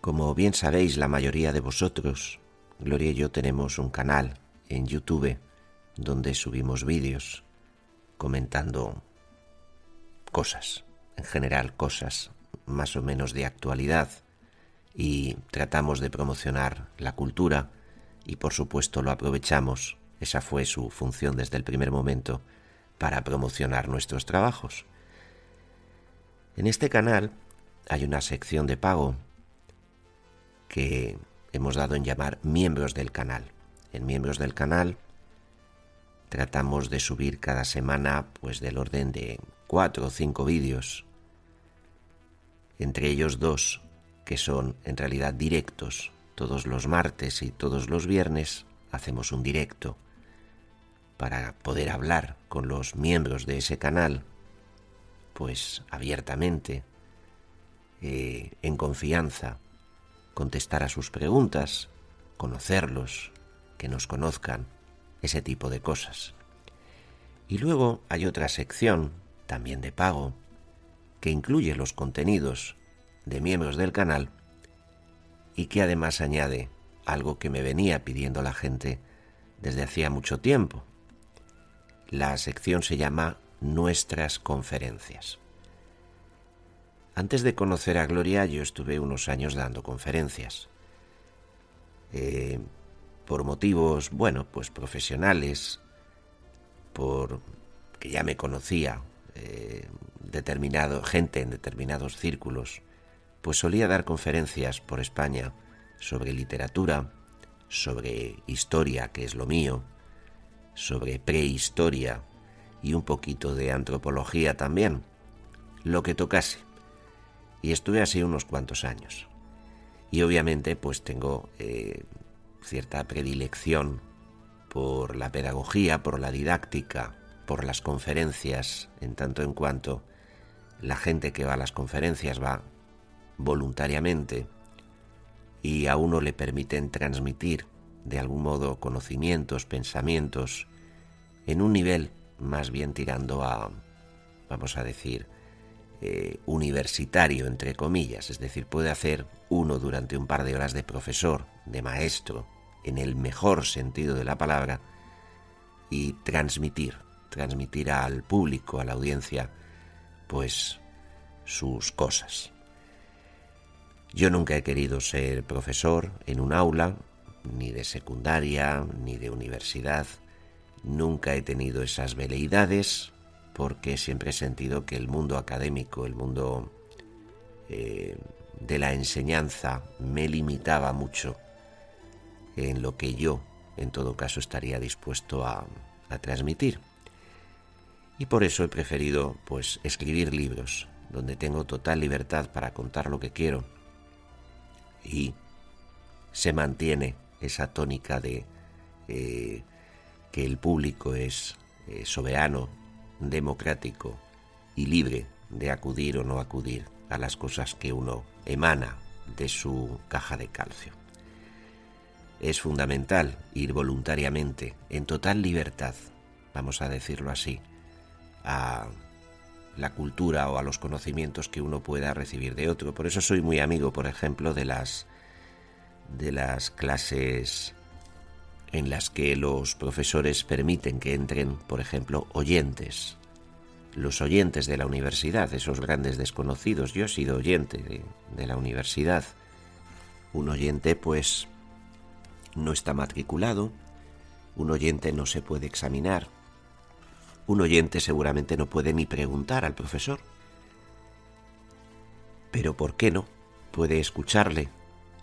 Como bien sabéis la mayoría de vosotros, Gloria y yo tenemos un canal en YouTube donde subimos vídeos comentando cosas, en general cosas más o menos de actualidad y tratamos de promocionar la cultura y por supuesto lo aprovechamos, esa fue su función desde el primer momento, para promocionar nuestros trabajos. En este canal hay una sección de pago que hemos dado en llamar miembros del canal. En miembros del canal tratamos de subir cada semana pues del orden de cuatro o cinco vídeos, entre ellos dos que son en realidad directos. Todos los martes y todos los viernes hacemos un directo para poder hablar con los miembros de ese canal, pues abiertamente, eh, en confianza, contestar a sus preguntas, conocerlos, que nos conozcan, ese tipo de cosas. Y luego hay otra sección, también de pago, que incluye los contenidos de miembros del canal y que además añade algo que me venía pidiendo la gente desde hacía mucho tiempo. La sección se llama Nuestras conferencias. Antes de conocer a Gloria yo estuve unos años dando conferencias. Eh, por motivos, bueno, pues profesionales, por que ya me conocía eh, determinado gente en determinados círculos, pues solía dar conferencias por España sobre literatura, sobre historia, que es lo mío, sobre prehistoria y un poquito de antropología también, lo que tocase y estuve así unos cuantos años. Y obviamente pues tengo eh, cierta predilección por la pedagogía, por la didáctica, por las conferencias, en tanto en cuanto la gente que va a las conferencias va voluntariamente y a uno le permiten transmitir de algún modo conocimientos, pensamientos, en un nivel más bien tirando a, vamos a decir, eh, universitario, entre comillas, es decir, puede hacer uno durante un par de horas de profesor, de maestro, en el mejor sentido de la palabra, y transmitir, transmitir al público, a la audiencia, pues sus cosas. Yo nunca he querido ser profesor en un aula, ni de secundaria, ni de universidad. Nunca he tenido esas veleidades, porque siempre he sentido que el mundo académico, el mundo eh, de la enseñanza, me limitaba mucho en lo que yo, en todo caso, estaría dispuesto a, transmitir. Y por eso he preferido, pues, escribir libros, donde tengo total libertad para contar lo que quiero y se mantiene esa tónica de eh, que el público es eh, soberano democrático y libre de acudir o no acudir a las cosas que uno emana de su caja de calcio. Es fundamental ir voluntariamente, en total libertad, vamos a decirlo así, a la cultura o a los conocimientos que uno pueda recibir de otro. Por eso soy muy amigo, por ejemplo, de las de las clases en las que los profesores permiten que entren, por ejemplo, oyentes. Los oyentes de la universidad, esos grandes desconocidos. Yo he sido oyente de, la universidad. Un oyente, pues, no está matriculado. Un oyente no se puede examinar. Un oyente seguramente no puede ni preguntar al profesor. Pero ¿por qué no? Puede escucharle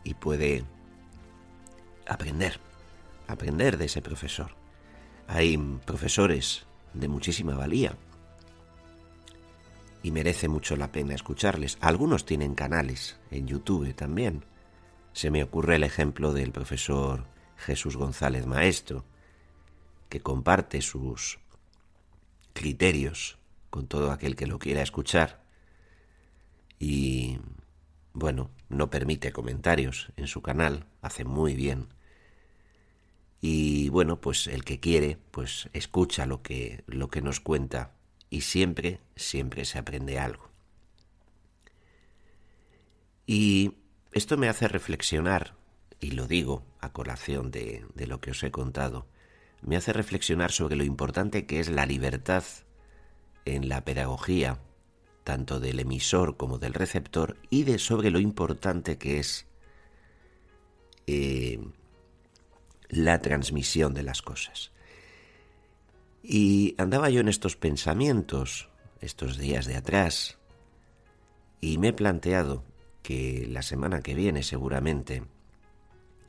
y puede aprender aprender de ese profesor. Hay profesores de muchísima valía y merece mucho la pena escucharles. Algunos tienen canales en YouTube también. Se me ocurre el ejemplo del profesor Jesús González Maestro, que comparte sus criterios con todo aquel que lo quiera escuchar y, bueno, no permite comentarios en su canal, hace muy bien y bueno, pues el que quiere, pues escucha lo que, lo que nos cuenta y siempre, siempre se aprende algo. Y esto me hace reflexionar, y lo digo a colación de, de lo que os he contado, me hace reflexionar sobre lo importante que es la libertad en la pedagogía, tanto del emisor como del receptor, y de sobre lo importante que es eh, la transmisión de las cosas. Y andaba yo en estos pensamientos estos días de atrás y me he planteado que la semana que viene seguramente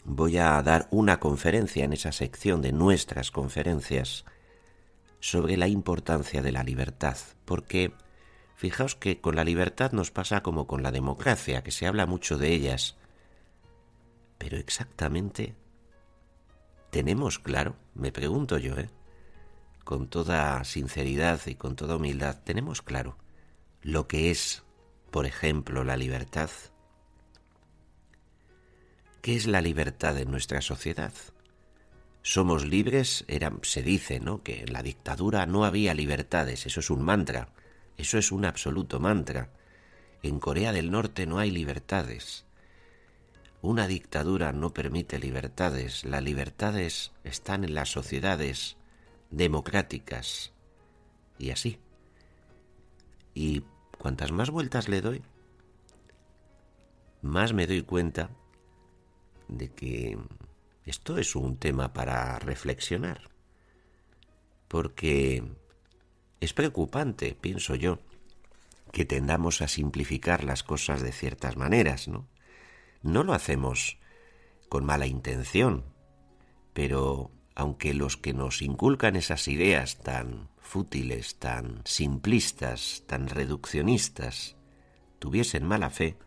voy a dar una conferencia en esa sección de nuestras conferencias sobre la importancia de la libertad, porque fijaos que con la libertad nos pasa como con la democracia, que se habla mucho de ellas, pero exactamente tenemos claro, me pregunto yo, ¿eh? con toda sinceridad y con toda humildad, tenemos claro lo que es, por ejemplo, la libertad. ¿Qué es la libertad en nuestra sociedad? Somos libres, era, se dice, ¿no? Que en la dictadura no había libertades, eso es un mantra, eso es un absoluto mantra. En Corea del Norte no hay libertades. Una dictadura no permite libertades, las libertades están en las sociedades democráticas. Y así. Y cuantas más vueltas le doy, más me doy cuenta de que esto es un tema para reflexionar. Porque es preocupante, pienso yo, que tendamos a simplificar las cosas de ciertas maneras, ¿no? No lo hacemos con mala intención, pero aunque los que nos inculcan esas ideas tan fútiles, tan simplistas, tan reduccionistas, tuviesen mala fe,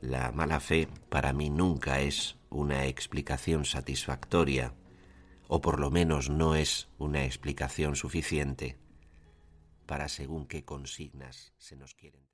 la mala fe para mí nunca es una explicación satisfactoria, o por lo menos no es una explicación suficiente para según qué consignas se nos quieren.